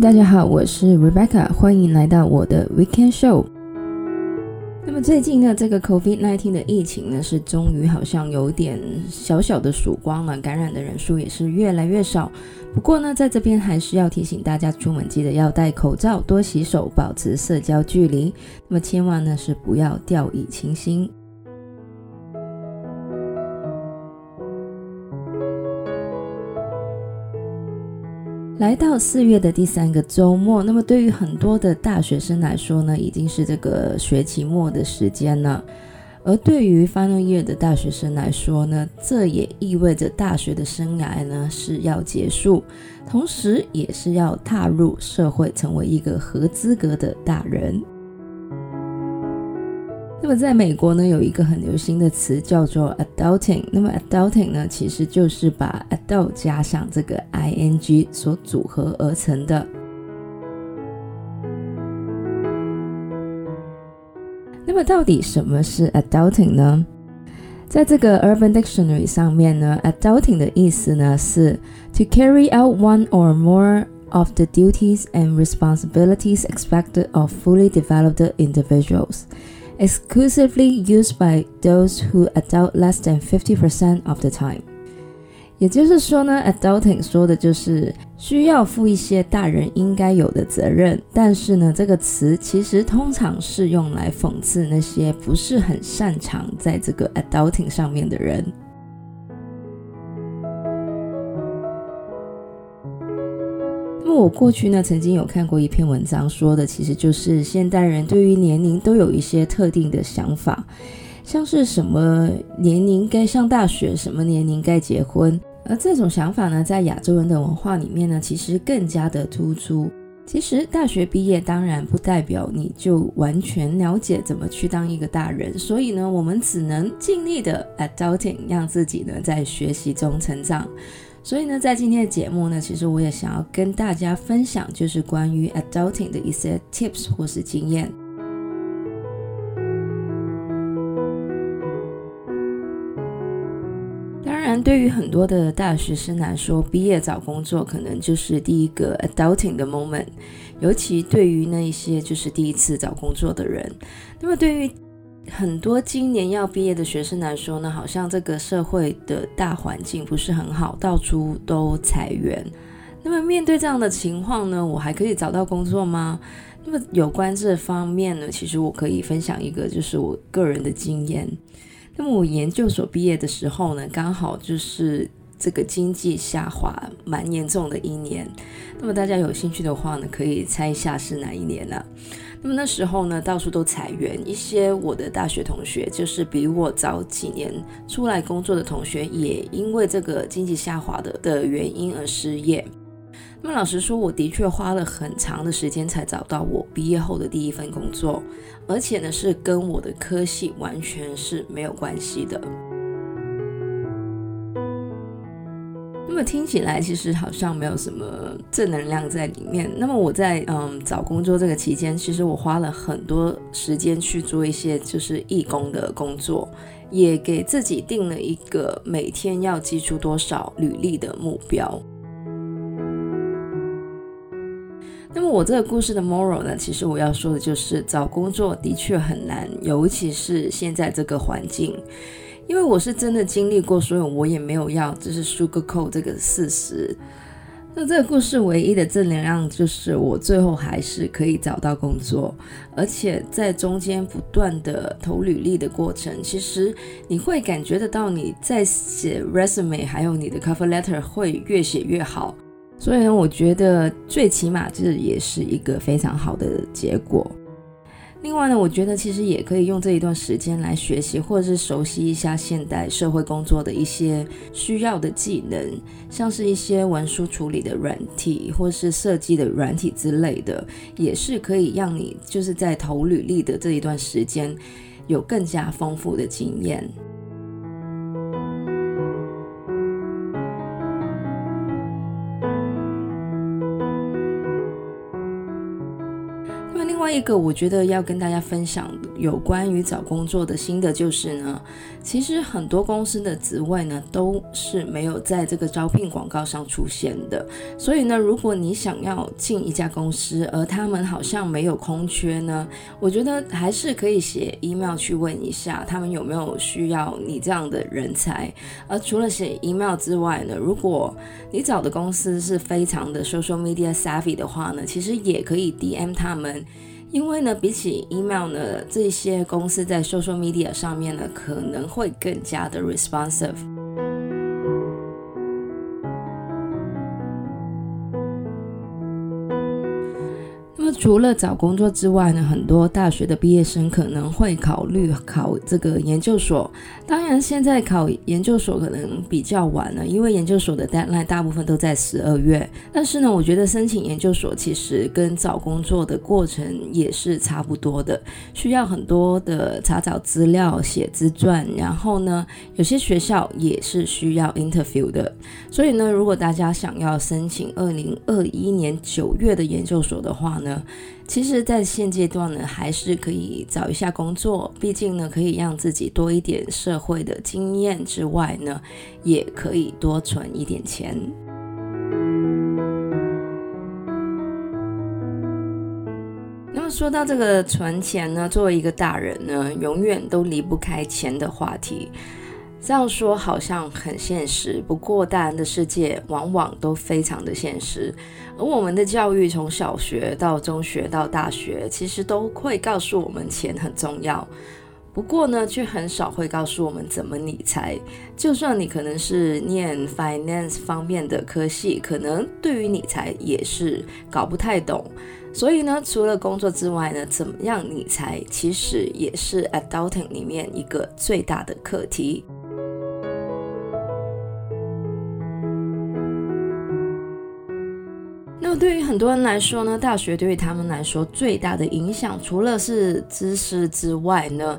大家好，我是 Rebecca，欢迎来到我的 Weekend Show。那么最近呢，这个 COVID-19 的疫情呢，是终于好像有点小小的曙光了，感染的人数也是越来越少。不过呢，在这边还是要提醒大家，出门记得要戴口罩，多洗手，保持社交距离。那么千万呢是不要掉以轻心。来到四月的第三个周末，那么对于很多的大学生来说呢，已经是这个学期末的时间了。而对于 final year 的大学生来说呢，这也意味着大学的生涯呢是要结束，同时也是要踏入社会，成为一个合资格的大人。那么，在美国呢，有一个很流行的词叫做 adulting。那么，adulting 呢，其实就是把 adult 加上这个 ing 所组合而成的。那么，到底什么是 adulting 呢？在这个 Urban Dictionary 上面呢，adulting 的意思呢是 to carry out one or more of the duties and responsibilities expected of fully developed individuals。Exclusively used by those who adult less than fifty percent of the time。也就是说呢，adulting 说的就是需要负一些大人应该有的责任，但是呢，这个词其实通常是用来讽刺那些不是很擅长在这个 adulting 上面的人。我过去呢，曾经有看过一篇文章，说的其实就是现代人对于年龄都有一些特定的想法，像是什么年龄该上大学，什么年龄该结婚，而这种想法呢，在亚洲人的文化里面呢，其实更加的突出。其实大学毕业当然不代表你就完全了解怎么去当一个大人，所以呢，我们只能尽力的 adulting，让自己呢在学习中成长。所以呢，在今天的节目呢，其实我也想要跟大家分享，就是关于 adulting 的一些 tips 或是经验。当然，对于很多的大学生来说，毕业找工作可能就是第一个 adulting 的 moment，尤其对于那一些就是第一次找工作的人。那么，对于很多今年要毕业的学生来说呢，好像这个社会的大环境不是很好，到处都裁员。那么面对这样的情况呢，我还可以找到工作吗？那么有关这方面呢，其实我可以分享一个就是我个人的经验。那么我研究所毕业的时候呢，刚好就是这个经济下滑蛮严重的一年。那么大家有兴趣的话呢，可以猜一下是哪一年呢？那么那时候呢，到处都裁员，一些我的大学同学，就是比我早几年出来工作的同学，也因为这个经济下滑的的原因而失业。那么老实说，我的确花了很长的时间才找到我毕业后的第一份工作，而且呢，是跟我的科系完全是没有关系的。那么听起来其实好像没有什么正能量在里面。那么我在嗯找工作这个期间，其实我花了很多时间去做一些就是义工的工作，也给自己定了一个每天要寄出多少履历的目标。那么我这个故事的 moral 呢，其实我要说的就是找工作的确很难，尤其是现在这个环境。因为我是真的经历过，所以我也没有要就是 sugarcoat 这个事实。那这个故事唯一的正能量就是我最后还是可以找到工作，而且在中间不断的投履历的过程，其实你会感觉得到你在写 resume 还有你的 cover letter 会越写越好。所以呢，我觉得最起码这也是一个非常好的结果。另外呢，我觉得其实也可以用这一段时间来学习，或者是熟悉一下现代社会工作的一些需要的技能，像是一些文书处理的软体，或是设计的软体之类的，也是可以让你就是在投履历的这一段时间有更加丰富的经验。另外一个我觉得要跟大家分享有关于找工作的心得就是呢，其实很多公司的职位呢都是没有在这个招聘广告上出现的。所以呢，如果你想要进一家公司，而他们好像没有空缺呢，我觉得还是可以写 email 去问一下他们有没有需要你这样的人才。而除了写 email 之外呢，如果你找的公司是非常的 social media savvy 的话呢，其实也可以 DM 他们。因为呢，比起 email 呢，这些公司在 social media 上面呢，可能会更加的 responsive。除了找工作之外呢，很多大学的毕业生可能会考虑考这个研究所。当然，现在考研究所可能比较晚了，因为研究所的 deadline 大部分都在十二月。但是呢，我觉得申请研究所其实跟找工作的过程也是差不多的，需要很多的查找资料、写自传，然后呢，有些学校也是需要 interview 的。所以呢，如果大家想要申请二零二一年九月的研究所的话呢，其实，在现阶段呢，还是可以找一下工作，毕竟呢，可以让自己多一点社会的经验之外呢，也可以多存一点钱。那么说到这个存钱呢，作为一个大人呢，永远都离不开钱的话题。这样说好像很现实，不过大人的世界往往都非常的现实。而我们的教育从小学到中学到大学，其实都会告诉我们钱很重要。不过呢，却很少会告诉我们怎么理财。就算你可能是念 finance 方面的科系，可能对于理财也是搞不太懂。所以呢，除了工作之外呢，怎么样理财，其实也是 adulting 里面一个最大的课题。对于很多人来说呢，大学对于他们来说最大的影响，除了是知识之外呢，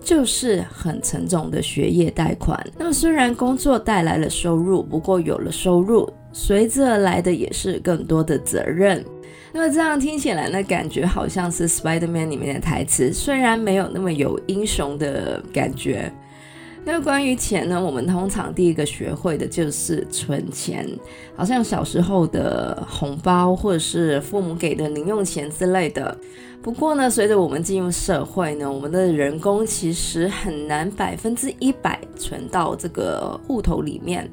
就是很沉重的学业贷款。那么虽然工作带来了收入，不过有了收入，随之而来的也是更多的责任。那么这样听起来呢，感觉好像是 Spider-Man 里面的台词，虽然没有那么有英雄的感觉。那关于钱呢，我们通常第一个学会的就是存钱，好像小时候的红包或者是父母给的零用钱之类的。不过呢，随着我们进入社会呢，我们的人工其实很难百分之一百存到这个户头里面。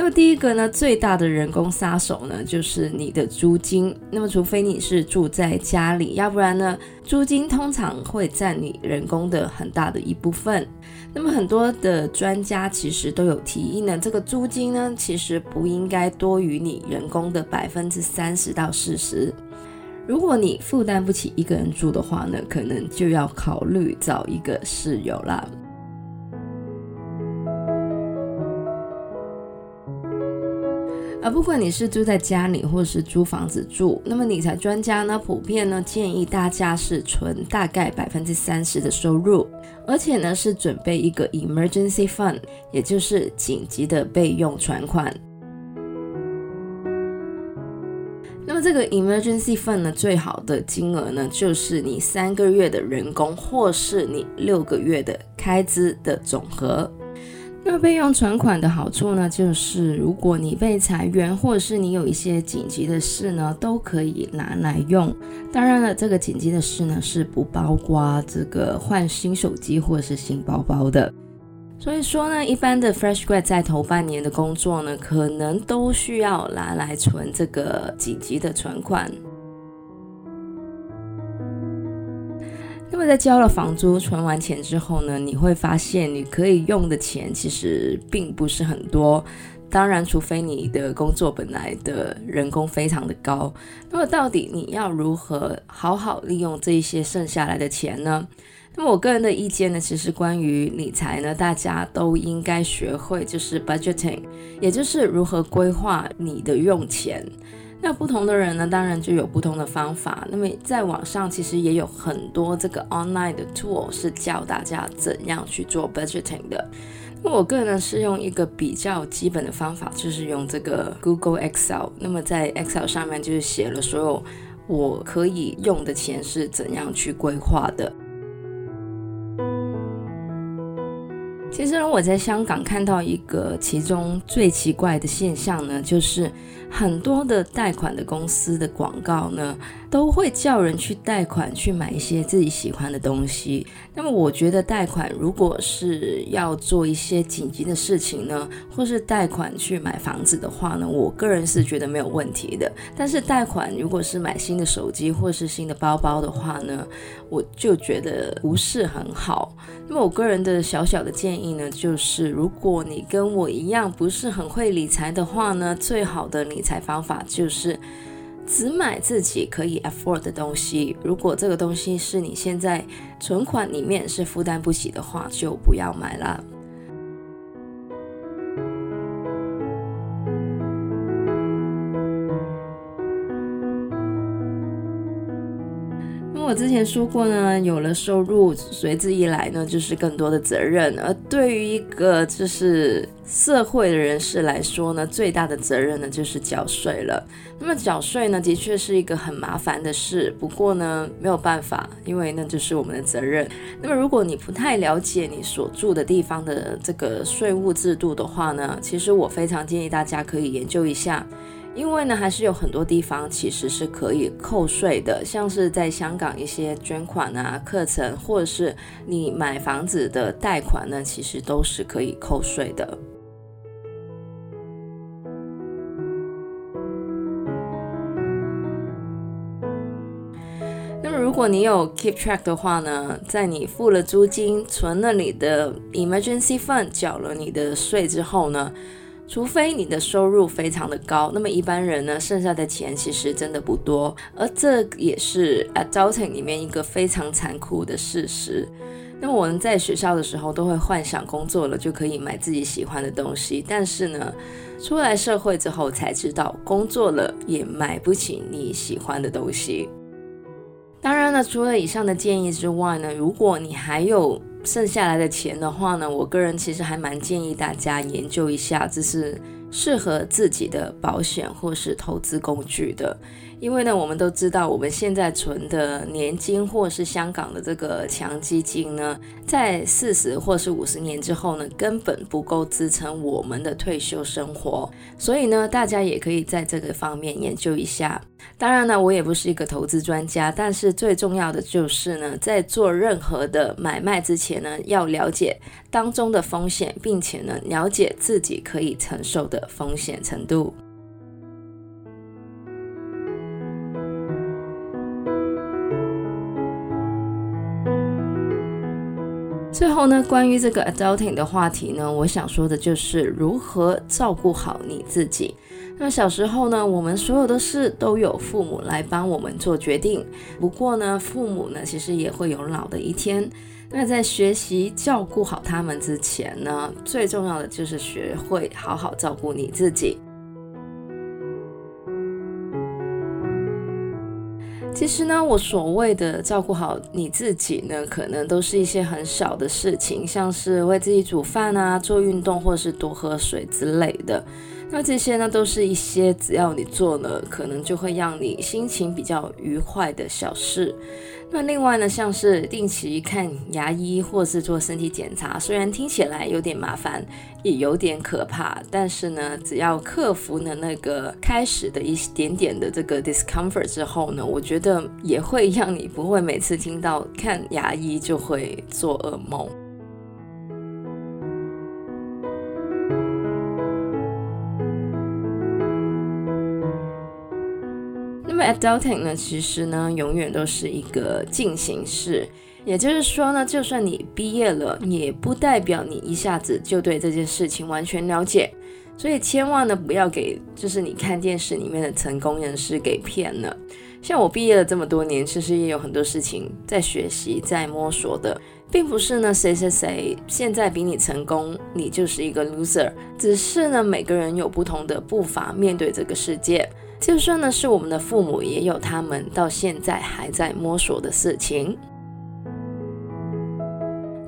那么第一个呢，最大的人工杀手呢，就是你的租金。那么除非你是住在家里，要不然呢，租金通常会占你人工的很大的一部分。那么很多的专家其实都有提议呢，这个租金呢，其实不应该多于你人工的百分之三十到四十。如果你负担不起一个人住的话呢，可能就要考虑找一个室友啦。而不管你是住在家里，或是租房子住，那么理财专家呢，普遍呢建议大家是存大概百分之三十的收入，而且呢是准备一个 emergency fund，也就是紧急的备用存款。那么这个 emergency fund 呢，最好的金额呢，就是你三个月的人工，或是你六个月的开支的总和。那备用存款的好处呢，就是如果你被裁员，或者是你有一些紧急的事呢，都可以拿来用。当然了，这个紧急的事呢，是不包括这个换新手机或者是新包包的。所以说呢，一般的 fresh grad 在头半年的工作呢，可能都需要拿来存这个紧急的存款。那么在交了房租、存完钱之后呢，你会发现你可以用的钱其实并不是很多。当然，除非你的工作本来的人工非常的高。那么到底你要如何好好利用这一些剩下来的钱呢？那么我个人的意见呢，其实关于理财呢，大家都应该学会就是 budgeting，也就是如何规划你的用钱。那不同的人呢，当然就有不同的方法。那么在网上其实也有很多这个 online 的 tool 是教大家怎样去做 budgeting 的。那我个人呢是用一个比较基本的方法，就是用这个 Google Excel。那么在 Excel 上面就是写了所有我可以用的钱是怎样去规划的。其实我在香港看到一个其中最奇怪的现象呢，就是很多的贷款的公司的广告呢，都会叫人去贷款去买一些自己喜欢的东西。那么我觉得贷款如果是要做一些紧急的事情呢，或是贷款去买房子的话呢，我个人是觉得没有问题的。但是贷款如果是买新的手机或是新的包包的话呢，我就觉得不是很好。那么我个人的小小的建议呢，就是如果你跟我一样不是很会理财的话呢，最好的理财方法就是只买自己可以 afford 的东西。如果这个东西是你现在存款里面是负担不起的话，就不要买了。为我之前说过呢，有了收入，随之一来呢，就是更多的责任。而对于一个就是社会的人士来说呢，最大的责任呢，就是缴税了。那么缴税呢，的确是一个很麻烦的事。不过呢，没有办法，因为那就是我们的责任。那么如果你不太了解你所住的地方的这个税务制度的话呢，其实我非常建议大家可以研究一下。因为呢，还是有很多地方其实是可以扣税的，像是在香港一些捐款啊、课程，或者是你买房子的贷款呢，其实都是可以扣税的。那么，如果你有 keep track 的话呢，在你付了租金、存了你的 emergency fund、缴了你的税之后呢，除非你的收入非常的高，那么一般人呢，剩下的钱其实真的不多，而这也是 adulting 里面一个非常残酷的事实。那么我们在学校的时候都会幻想工作了就可以买自己喜欢的东西，但是呢，出来社会之后才知道，工作了也买不起你喜欢的东西。当然了，除了以上的建议之外呢，如果你还有剩下来的钱的话呢，我个人其实还蛮建议大家研究一下，就是适合自己的保险或是投资工具的。因为呢，我们都知道，我们现在存的年金或是香港的这个强基金呢，在四十或是五十年之后呢，根本不够支撑我们的退休生活。所以呢，大家也可以在这个方面研究一下。当然呢，我也不是一个投资专家，但是最重要的就是呢，在做任何的买卖之前呢，要了解当中的风险，并且呢，了解自己可以承受的风险程度。最后呢，关于这个 adulting 的话题呢，我想说的就是如何照顾好你自己。那小时候呢，我们所有的事都有父母来帮我们做决定。不过呢，父母呢其实也会有老的一天。那在学习照顾好他们之前呢，最重要的就是学会好好照顾你自己。其实呢，我所谓的照顾好你自己呢，可能都是一些很小的事情，像是为自己煮饭啊、做运动，或者是多喝水之类的。那这些呢，都是一些只要你做了，可能就会让你心情比较愉快的小事。那另外呢，像是定期看牙医或是做身体检查，虽然听起来有点麻烦，也有点可怕，但是呢，只要克服了那个开始的一点点的这个 discomfort 之后呢，我觉得也会让你不会每次听到看牙医就会做噩梦。Adulting 呢，其实呢，永远都是一个进行式。也就是说呢，就算你毕业了，也不代表你一下子就对这件事情完全了解。所以千万呢，不要给就是你看电视里面的成功人士给骗了。像我毕业了这么多年，其实也有很多事情在学习、在摸索的，并不是呢谁谁谁现在比你成功，你就是一个 loser。只是呢，每个人有不同的步伐面对这个世界。就算呢是我们的父母，也有他们到现在还在摸索的事情。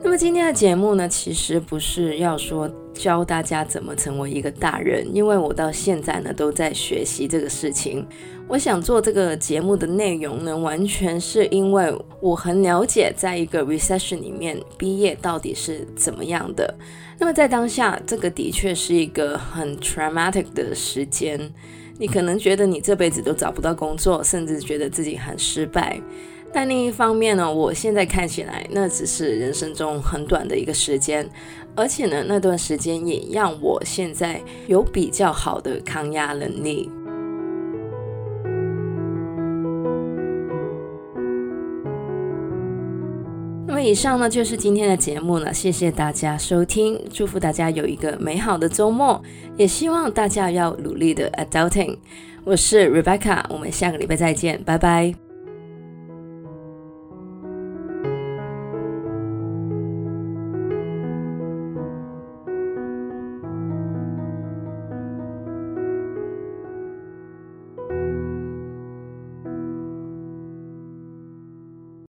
那么今天的节目呢，其实不是要说教大家怎么成为一个大人，因为我到现在呢都在学习这个事情。我想做这个节目的内容呢，完全是因为我很了解，在一个 recession 里面毕业到底是怎么样的。那么在当下，这个的确是一个很 traumatic 的时间。你可能觉得你这辈子都找不到工作，甚至觉得自己很失败。但另一方面呢，我现在看起来，那只是人生中很短的一个时间，而且呢，那段时间也让我现在有比较好的抗压能力。那么以上呢，就是今天的节目了，谢谢大家收听，祝福大家有一个美好的周末，也希望大家要努力的 adulting。我是 Rebecca，我们下个礼拜再见，拜拜。